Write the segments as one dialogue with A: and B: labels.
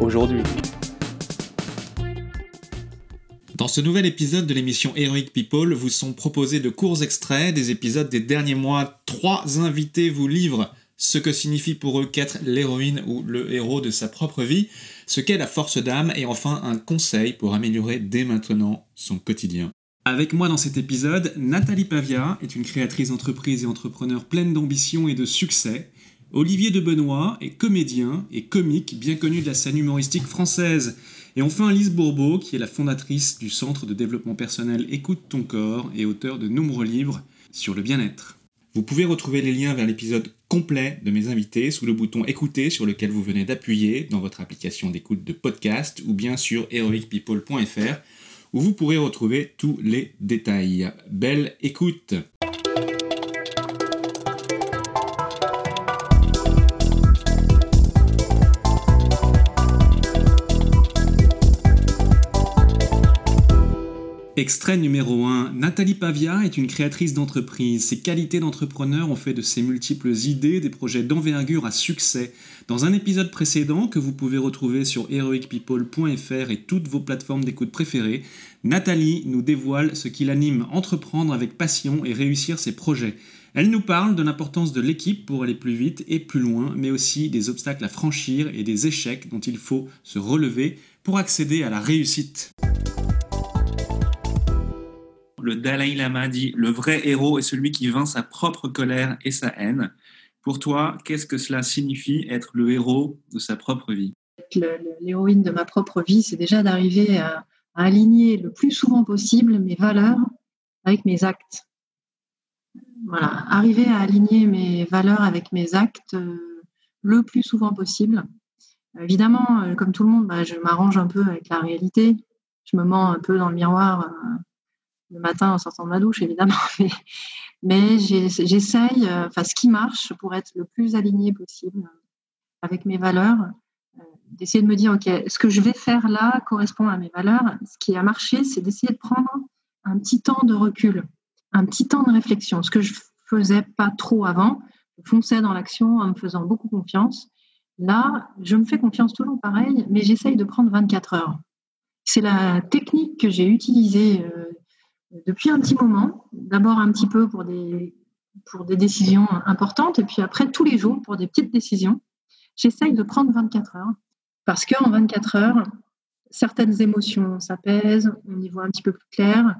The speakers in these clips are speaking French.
A: aujourd'hui. Dans ce nouvel épisode de l'émission Heroic People, vous sont proposés de courts extraits des épisodes des derniers mois. Trois invités vous livrent ce que signifie pour eux qu'être l'héroïne ou le héros de sa propre vie, ce qu'est la force d'âme et enfin un conseil pour améliorer dès maintenant son quotidien. Avec moi dans cet épisode, Nathalie Pavia est une créatrice d'entreprise et entrepreneur pleine d'ambition et de succès. Olivier de Benoît est comédien et comique bien connu de la scène humoristique française. Et enfin Lise Bourbeau, qui est la fondatrice du Centre de développement personnel Écoute ton corps et auteur de nombreux livres sur le bien-être. Vous pouvez retrouver les liens vers l'épisode complet de mes invités sous le bouton Écouter sur lequel vous venez d'appuyer dans votre application d'écoute de podcast ou bien sur heroicpeople.fr où vous pourrez retrouver tous les détails. Belle écoute Extrait numéro 1. Nathalie Pavia est une créatrice d'entreprise. Ses qualités d'entrepreneur ont fait de ses multiples idées des projets d'envergure à succès. Dans un épisode précédent que vous pouvez retrouver sur heroicpeople.fr et toutes vos plateformes d'écoute préférées, Nathalie nous dévoile ce qui l'anime entreprendre avec passion et réussir ses projets. Elle nous parle de l'importance de l'équipe pour aller plus vite et plus loin, mais aussi des obstacles à franchir et des échecs dont il faut se relever pour accéder à la réussite le Dalai Lama dit le vrai héros est celui qui vainc sa propre colère et sa haine. Pour toi, qu'est-ce que cela signifie être le héros de sa propre vie?
B: L'héroïne de ma propre vie, c'est déjà d'arriver à, aligner le plus souvent possible mes valeurs avec mes actes. Voilà, arriver à aligner mes valeurs avec mes actes euh, le plus souvent possible. Évidemment, euh, comme tout le monde, bah, je m'arrange un peu avec la réalité. Je me mens un peu dans le miroir euh, le matin en sortant de ma douche, évidemment. Mais, j'essaye, euh, enfin, ce qui marche pour être le plus aligné possible avec mes valeurs, euh, d'essayer de me dire, OK, ce que je vais faire là correspond à mes valeurs. Ce qui a marché, c'est d'essayer de prendre un petit temps de recul, un petit temps de réflexion, ce que je faisais pas trop avant. Je fonçais dans l'action en me faisant beaucoup confiance. Là, je me fais confiance toujours pareil, mais j'essaye de prendre 24 heures. C'est la technique que j'ai utilisée euh, depuis un petit moment. D'abord un petit peu pour des, pour des décisions importantes et puis après tous les jours pour des petites décisions. J'essaye de prendre 24 heures parce qu'en 24 heures, certaines émotions s'apaisent, on y voit un petit peu plus clair.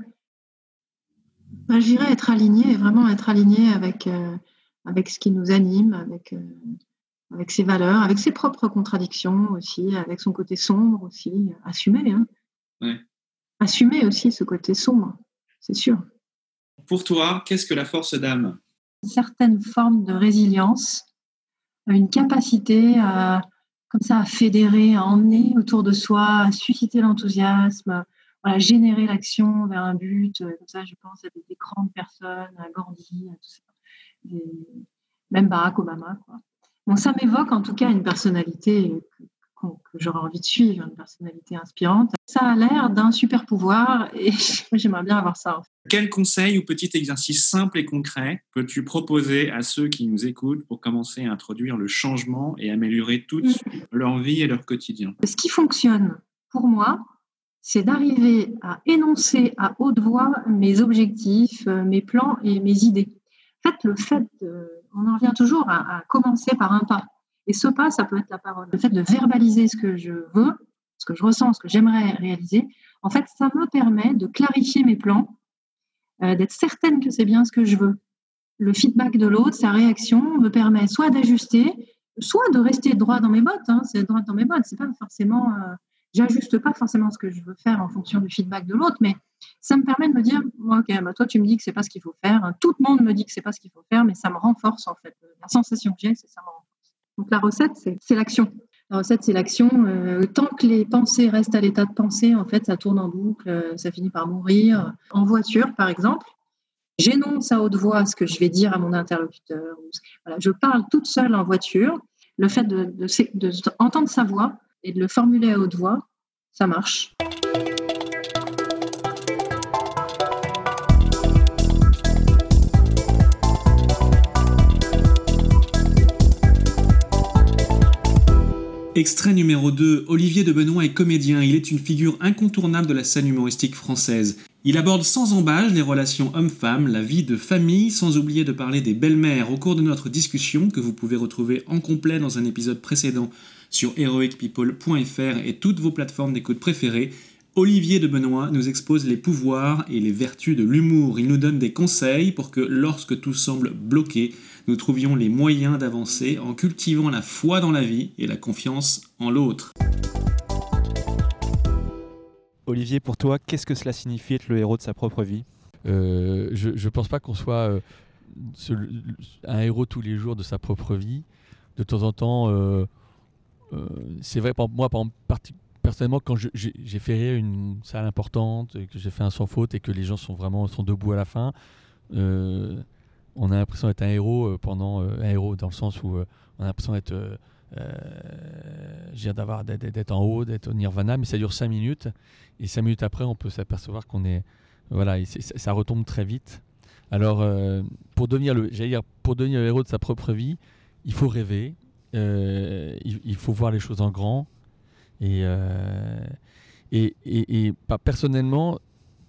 B: Ben, J'irais être aligné, vraiment être aligné avec, euh, avec ce qui nous anime, avec, euh, avec ses valeurs, avec ses propres contradictions aussi, avec son côté sombre aussi, assumer. Hein. Assumer aussi ce côté sombre c'est sûr.
A: Pour toi, qu'est-ce que la force d'âme?
B: Une certaine forme de résilience, une capacité à, comme ça, à fédérer, à emmener autour de soi, à susciter l'enthousiasme, à générer l'action vers un but. Comme ça, je pense à des, grandes personnes, à Gandhi, à tout ça. même Barack Obama. Bon, ça m'évoque en tout cas une personnalité que j'aurais envie de suivre, une personnalité inspirante. Ça a l'air d'un super pouvoir et j'aimerais bien avoir ça.
A: Quel conseil ou petit exercice simple et concret peux-tu proposer à ceux qui nous écoutent pour commencer à introduire le changement et améliorer toute mm. leur vie et leur quotidien?
B: Ce qui fonctionne pour moi, c'est d'arriver à énoncer à haute voix mes objectifs, euh, mes plans et mes idées. En fait, le fait, on en revient toujours à commencer par un pas. Et ce pas, ça peut être la parole. Le fait de verbaliser ce que je veux, ce que je ressens, ce que j'aimerais réaliser, en fait, ça me permet de clarifier mes plans, euh, d'être certaine que c'est bien ce que je veux. Le feedback de l'autre, sa réaction, me permet soit d'ajuster, soit de rester droit dans mes bottes. Hein, c'est droit dans mes bottes. C'est pas forcément, euh, j'ajuste pas forcément ce que je veux faire en fonction du feedback de l'autre, mais ça me permet de me dire, ok, bah toi tu me dis que c'est pas ce qu'il faut faire, tout le monde me dit que c'est pas ce qu'il faut faire, mais ça me renforce en fait. La sensation que j'ai, c'est ça me renforce. Donc la recette, c'est l'action. La recette, c'est l'action. tant que les pensées restent à l'état de pensée, en fait, ça tourne en boucle, ça finit par mourir. En voiture, par exemple, j'énonce à haute voix ce que je vais dire à mon interlocuteur. Je parle toute seule en voiture. Le fait de, de, entendre sa voix et de le formuler à haute voix, ça marche.
A: Extrait numéro 2. Olivier de Benoît est comédien. Il est une figure incontournable de la scène humoristique française. Il aborde sans embâche les relations hommes-femmes, la vie de famille, sans oublier de parler des belles-mères au cours de notre discussion que vous pouvez retrouver en complet dans un épisode précédent sur heroicpeople.fr et toutes vos plateformes d'écoute préférées. Olivier de Benoît nous expose les pouvoirs et les vertus de l'humour. Il nous donne des conseils pour que lorsque tout semble bloqué, nous trouvions les moyens d'avancer en cultivant la foi dans la vie et la confiance en l'autre.
C: Olivier, pour toi, qu'est-ce que cela signifie être le héros de sa propre vie?
D: Euh, Je ne pense pas qu'on soit euh, un héros tous les jours de sa propre vie. De temps en temps, euh, c'est vrai, pour moi, par personnellement, quand j'ai fait une salle importante, et que j'ai fait un sans faute et que les gens sont vraiment sont debout à la fin, euh, on a l'impression d'être un héros euh, pendant euh, un héros dans le sens où on a l'impression d'être d'avoir d'être en haut, d'être au nirvana, mais ça dure 5 minutes et 5 minutes après, on peut s'apercevoir qu'on est voilà, ça retombe très vite. Alors pour devenir le, dire pour devenir le héros de sa propre vie, il faut rêver, il, faut voir les choses en grand. Euh, et, et, et, personnellement,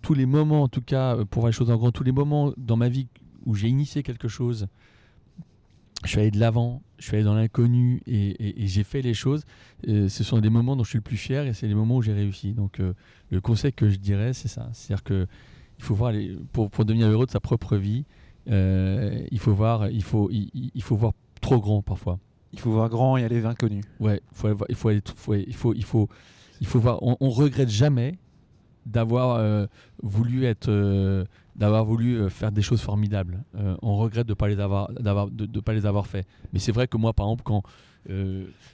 D: tous les moments, en tout cas, euh, pour voir les choses en grand, tous les moments dans ma vie où j'ai initié quelque chose, je suis allé de l'avant, je suis allé dans l'inconnu et, j'ai fait les choses. Euh, ce sont des moments dont je suis le plus fier et c'est les moments où j'ai réussi. Donc, le conseil que je dirais, c'est ça. C'est-à-dire que il faut voir les, pour, pour, devenir heureux de sa propre vie, il faut voir, il faut, il faut voir trop grand parfois.
C: Il faut voir grand et aller vers l'inconnu.
D: Ouais, faut il faut aller, il faut, il faut, il faut voir. On, on regrette jamais d'avoir euh, voulu être, euh, d'avoir voulu euh, faire des choses formidables. on regrette de pas les avoir, d'avoir, de, pas les avoir fait. Mais c'est vrai que moi, par exemple, quand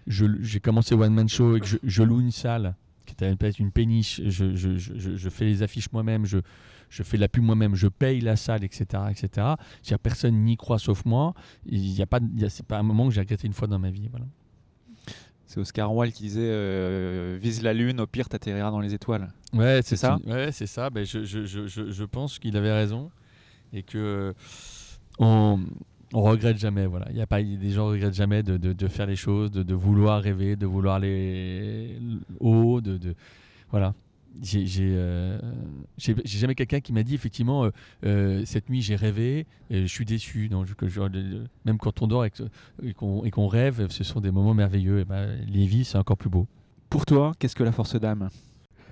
D: j'ai commencé One Man Show et que je, je loue une salle qui était peut-être une péniche, je, je, je, fais les affiches moi-même, je, je fais la pub moi-même, je paye la salle, etc. etc. Si personne n'y croit sauf moi, il n'y a pas, c'est pas un moment que j'ai regretté une fois dans ma vie. Voilà.
C: C'est Oscar Wilde qui disait euh, vise la lune, au pire t'atterriras dans les étoiles.
D: Ouais, c'est ça. Ouais, c'est ça. Ben, je, je, je, je, pense qu'il avait raison et que on, on regrette jamais. Voilà, il y a pas des gens regrettent jamais de, de, de faire les choses, de, de, vouloir rêver, de vouloir aller haut, de, de euh, j'ai jamais quelqu'un qui m'a dit effectivement euh, euh, cette nuit j'ai rêvé et je suis déçu. Donc même quand on dort et qu'on rêve ce sont des moments merveilleux. Et ben, les vies c'est encore plus beau.
C: Pour toi qu'est-ce que la force d'âme?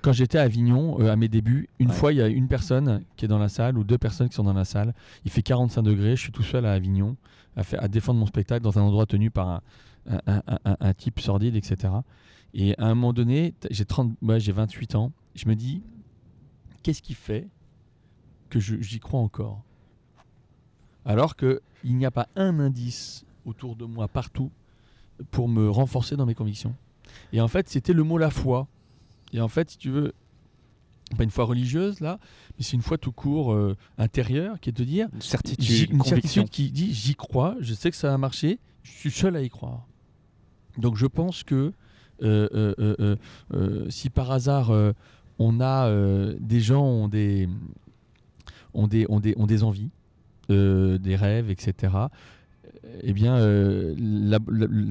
D: Quand j'étais à Avignon à mes débuts une fois il y a une personne qui est dans la salle ou deux personnes qui sont dans la salle il fait 45 degrés je suis tout seul à Avignon à, à défendre mon spectacle dans un endroit tenu par un, un, un, un type sordide etc et à un moment donné j'ai 30 j'ai 28 ans je me dis, qu'est-ce qui fait que j'y crois encore? Alors qu'il n'y a pas un indice autour de moi, partout, pour me renforcer dans mes convictions. Et en fait, c'était le mot la foi. Et en fait, si tu veux, pas une foi religieuse là, mais c'est une foi tout court euh, intérieure qui est de dire
C: une certitude, une
D: certitude qui dit j'y crois, je sais que ça va marcher, je suis seul à y croire. Donc je pense que euh, euh, si par hasard on a des gens ont des, ont des, ont des, ont des envies, des rêves, etc. Eh bien, euh, la,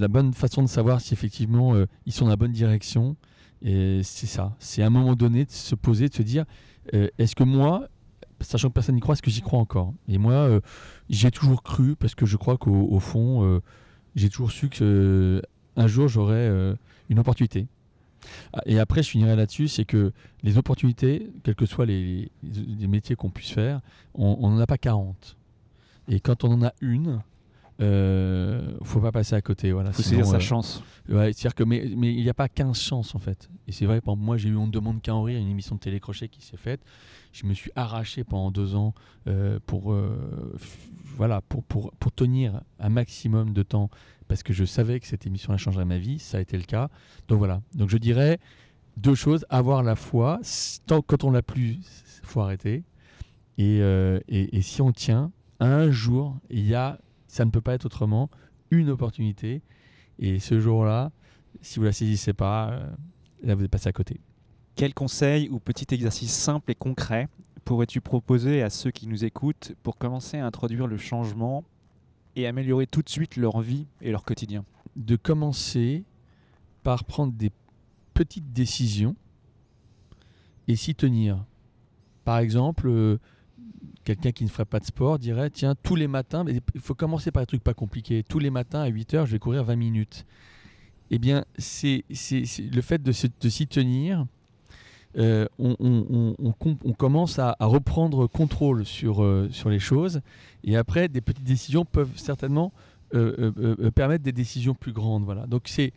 D: bonne façon de savoir si effectivement ils sont dans la bonne direction, c'est ça. C'est à un moment donné de se poser, de se dire est-ce que moi, sachant que personne n'y croit, est-ce que j'y crois encore? Et moi, j'ai toujours cru, parce que je crois qu'au fond, j'ai toujours su que un jour j'aurais une opportunité. Ah, et après, je finirai là-dessus, c'est que les opportunités, quels que soient les, métiers qu'on puisse faire, on n'en a pas 40. Et quand on en a une, euh, faut pas passer à côté. Voilà,
C: faut saisir sa
D: euh,
C: chance.
D: Ouais, c'est-à-dire que mais mais il n'y a pas 15 chances en fait. Et c'est vrai, moi j'ai eu On ne demande qu'à en rire, une émission de télécrochet qui s'est faite. Je me suis arraché pendant deux ans euh, pour euh, voilà pour, pour pour tenir un maximum de temps parce que je savais que cette émission-là changerait ma vie. Ça a été le cas. Donc voilà. Donc je dirais deux choses avoir la foi. Tant quand on l'a plus, faut arrêter. Et, et, et si on tient, un jour, il y a, ça ne peut pas être autrement, une opportunité. Et ce jour-là, si vous la saisissez pas, euh, là vous êtes passé à côté.
C: Quel conseil ou petit exercice simple et concret pourrais-tu proposer à ceux qui nous écoutent pour commencer à introduire le changement et améliorer tout de suite leur vie et leur quotidien?
D: De commencer par prendre des petites décisions et s'y tenir. Par exemple, euh, quelqu'un qui ne ferait pas de sport dirait tiens, tous les matins, il faut commencer par des trucs pas compliqués. Tous les matins à 8 heures, je vais courir 20 minutes. Eh bien, c'est le fait de s'y tenir. euh, on, on- on- on com- on commence à, reprendre contrôle sur, euh, sur les choses. Et après, des petites décisions peuvent certainement euh, permettre des décisions plus grandes. Voilà. Donc, c'est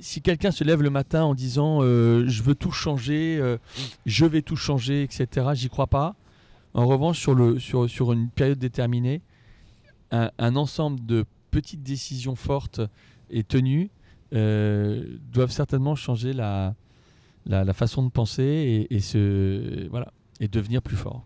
D: si quelqu'un se lève le matin en disant je veux tout changer, je vais tout changer, etc., j'y crois pas. En revanche, sur, une période déterminée, un, ensemble de petites décisions fortes et tenues euh, doivent certainement changer la, façon de penser et, et devenir plus fort.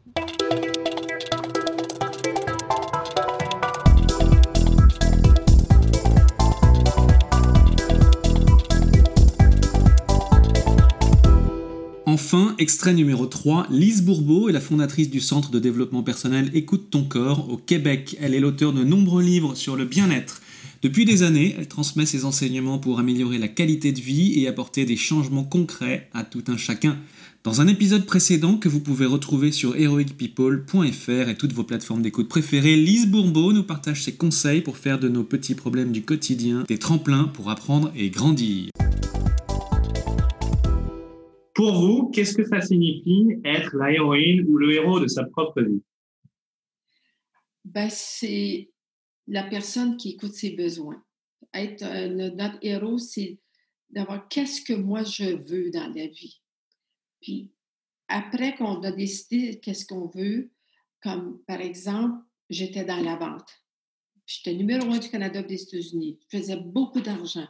A: Enfin, extrait numéro 3, Lise Bourbeau est la fondatrice du centre de développement personnel Écoute ton corps au Québec. Elle est l'auteure de nombreux livres sur le bien-être. Depuis des années, elle transmet ses enseignements pour améliorer la qualité de vie et apporter des changements concrets à tout un chacun. Dans un épisode précédent que vous pouvez retrouver sur heroicpeople.fr et toutes vos plateformes d'écoute préférées, Lise Bourbeau nous partage ses conseils pour faire de nos petits problèmes du quotidien des tremplins pour apprendre et grandir.
E: Pour vous, qu'est-ce que ça signifie être la héroïne ou le héros de sa propre vie?
F: Ben, c'est la personne qui écoute ses besoins. Être notre héros, c'est d'avoir qu'est-ce que moi je veux dans la vie. Puis après qu'on a décidé qu'est-ce qu'on veut, comme par exemple, j'étais dans la vente. J'étais numéro un du Canada des États-Unis. Je faisais beaucoup d'argent.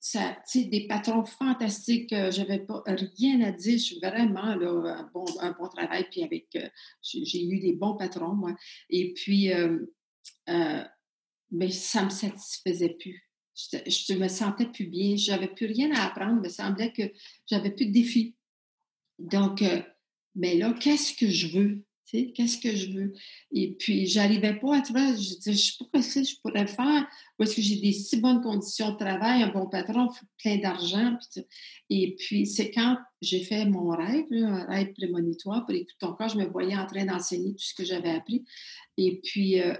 F: Ça, des patrons fantastiques. Euh, j'avais rien à dire. Je suis vraiment un, bon, travail. Puis avec, euh, j'ai eu des bons patrons, moi. Et puis, euh, euh, mais ça me satisfaisait plus. Je, je me sentais plus bien. J'avais plus rien à apprendre. Il me semblait que j'avais plus de défis. Donc, mais là, qu'est-ce que je veux? Qu'est-ce que je veux? Et puis, j'arrivais pas à trouver, je disais, je sais pas ce que je pourrais faire, parce que j'ai des si bonnes conditions de travail, un bon patron, plein d'argent. Et puis, c'est quand j'ai fait mon rêve, un rêve prémonitoire pour écouter ton corps, je me voyais en train d'enseigner tout ce que j'avais appris. Et puis, euh,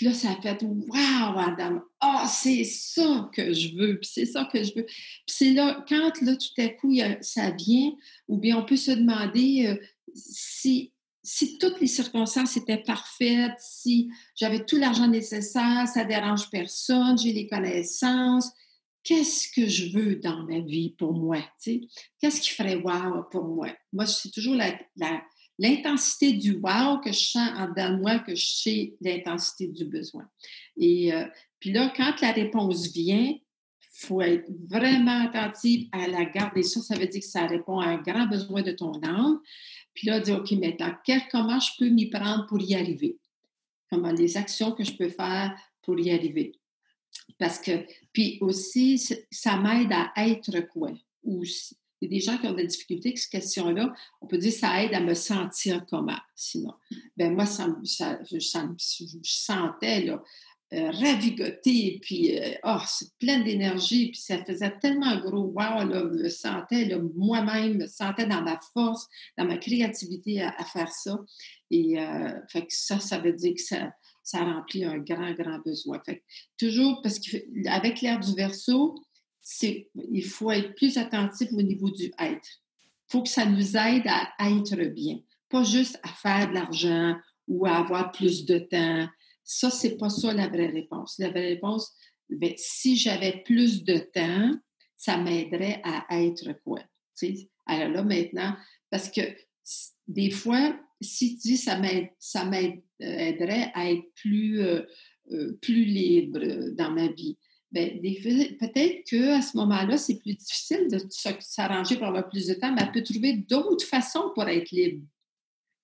F: là, ça a fait Waouh, madame! Ah, oh, c'est ça que je veux, puis c'est ça que je veux. Puis c'est là, quand là, tout à coup, ça vient, ou bien on peut se demander euh, si, si toutes les circonstances étaient parfaites, si j'avais tout l'argent nécessaire, ça dérange personne, j'ai les connaissances, qu'est-ce que je veux dans ma vie pour moi? Qu'est-ce qui ferait wow pour moi? Moi, c'est toujours l'intensité du wow que je sens en dedans de moi, que je sais l'intensité du besoin. Et euh, puis là, quand la réponse vient, il faut être vraiment attentif à la garder. Ça, ça veut dire que ça répond à un grand besoin de ton âme. Puis là, dire, OK, maintenant, comment je peux m'y prendre pour y arriver? Comment les actions que je peux faire pour y arriver? Parce que, puis aussi, ça m'aide à être quoi? Ou il y a des gens qui ont des difficultés avec cette question-là. On peut dire ça aide à me sentir comment, sinon. Ben moi, ça, ça, ça, je, sentais là, euh, ravigotée, puis euh, oh, pleine d'énergie, puis ça faisait tellement gros wow, là, je me sentais moi-même, me sentais dans ma force, dans ma créativité à, faire ça. Et euh, fait que ça, ça veut dire que ça, ça remplit un grand, grand besoin. Fait toujours, parce qu'avec l'air du verso, il faut être plus attentif au niveau du être. Il faut que ça nous aide à être bien, pas juste à faire de l'argent ou à avoir plus de temps. Ça, c'est pas ça la vraie réponse. La vraie réponse, ben, si j'avais plus de temps, ça m'aiderait à être quoi? Alors là, maintenant, parce que des fois, si tu dis ça m'aiderait à être plus, euh, euh, plus libre dans ma vie, ben, peut-être qu'à ce moment-là, c'est plus difficile de s'arranger pour avoir plus de temps, mais elle peut trouver d'autres façons pour être libre.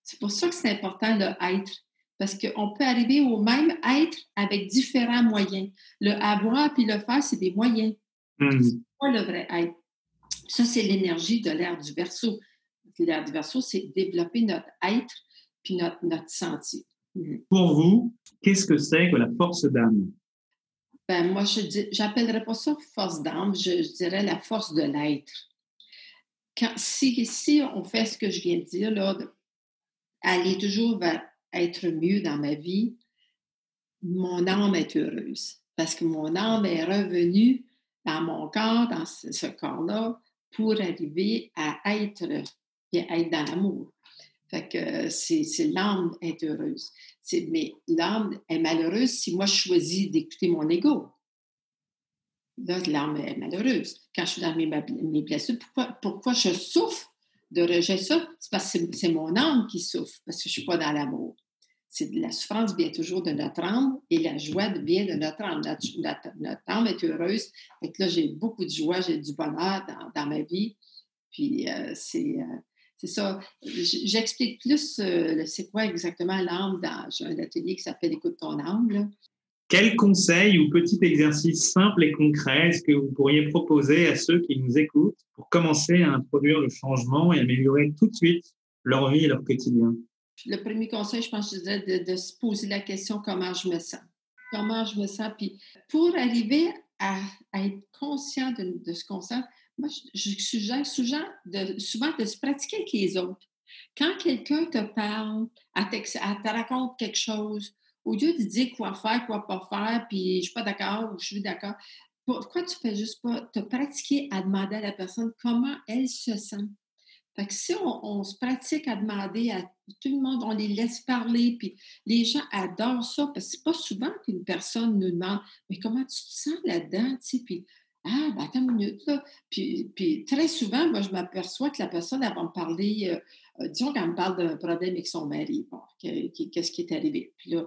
F: C'est pour ça que c'est important le être. Parce qu'on peut arriver au même être avec différents moyens. Le avoir puis le faire, c'est des moyens. Mmh. C'est pas le vrai être. Ça, c'est l'énergie de l'ère du verso. L'ère du verso, c'est développer notre être puis notre, notre sentier.
E: Mmh. Pour vous, qu'est-ce que c'est que la force d'âme?
F: Ben, moi, je n'appellerais pas ça force d'âme, je, dirais la force de l'être. Si, si on fait ce que je viens de dire, là, aller toujours vers être mieux dans ma vie, mon âme est heureuse parce que mon âme est revenue dans mon corps, dans ce, corps-là, pour arriver à être, bien, être dans l'amour. Fait que c'est l'âme est heureuse. Mais l'âme est malheureuse si moi je choisis d'écouter mon ego. Là, l'âme est malheureuse. Quand je suis dans mes, blessures, pourquoi, pourquoi je souffre de rejet ça? C'est parce que c'est mon âme qui souffre, parce que je ne suis pas dans l'amour c'est la souffrance vient toujours de notre âme et la joie vient de notre âme. Notre, âme est heureuse. Là, j'ai beaucoup de joie, j'ai du bonheur dans, ma vie. Puis euh, euh, c'est, ça. J'explique plus euh, c'est quoi exactement l'âme dans un atelier qui s'appelle Écoute ton âme.
E: Quel conseil ou petit exercice simple et concret est-ce que vous pourriez proposer à ceux qui nous écoutent pour commencer à introduire le changement et améliorer tout de suite leur vie et leur quotidien?
F: Le premier conseil, je pense, je dirais de, se poser la question comment je me sens? Comment je me sens? Puis pour arriver à, être conscient de, ce qu'on sent, moi, je, suggère souvent de, se pratiquer avec les autres. Quand quelqu'un te parle, elle, te raconte quelque chose, au lieu de dire quoi faire, quoi pas faire, puis je suis pas d'accord ou je suis d'accord, pourquoi tu ne fais juste pas te pratiquer à demander à la personne comment elle se sent? Fait que si on, se pratique à demander à tout le monde, on les laisse parler, puis les gens adorent ça, parce que c'est pas souvent qu'une personne nous demande Mais comment tu te sens là-dedans? Puis Ah, ben attends une minute, là. Puis, puis très souvent, moi, je m'aperçois que la personne, elle va me parler, euh, euh, disons qu'elle me parle d'un problème avec son mari, bon, qu'est-ce qui est arrivé. Puis là,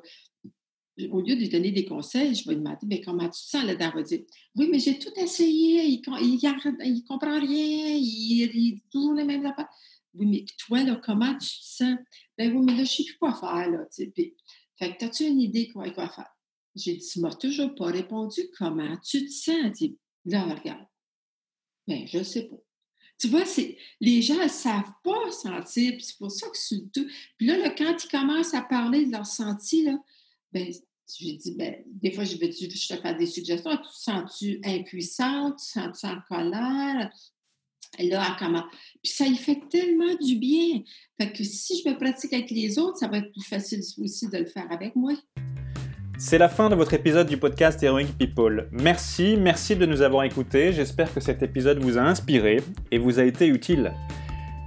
F: au lieu de lui donner des conseils, je vais lui demander Mais comment tu te sens là-dedans? Elle va dire Oui, mais j'ai tout essayé, il ne comprend rien, il, dit toujours les mêmes affaires. Oui, mais toi, là, comment tu te sens? Ben oui, mais là, je ne sais plus quoi faire. Là, fait que, as-tu une idée quoi, quoi faire? J'ai dit Tu m'as toujours pas répondu comment tu te sens? Dit Là, regarde. Ben, je ne sais pas. Tu vois, les gens ne savent pas sentir, c'est pour ça que c'est tout. Puis là, là, quand ils commencent à parler de leur senti, là, ben, j'ai dit, ben, des fois, je, je te faire des suggestions. Tu te sens-tu impuissante? Tu te sens-tu en colère? Là, comment? Puis ça y fait tellement du bien. Fait que si je me pratique avec les autres, ça va être plus facile aussi de le faire avec moi.
A: C'est la fin de votre épisode du podcast Heroic People. Merci, merci de nous avoir écoutés. J'espère que cet épisode vous a inspiré et vous a été utile.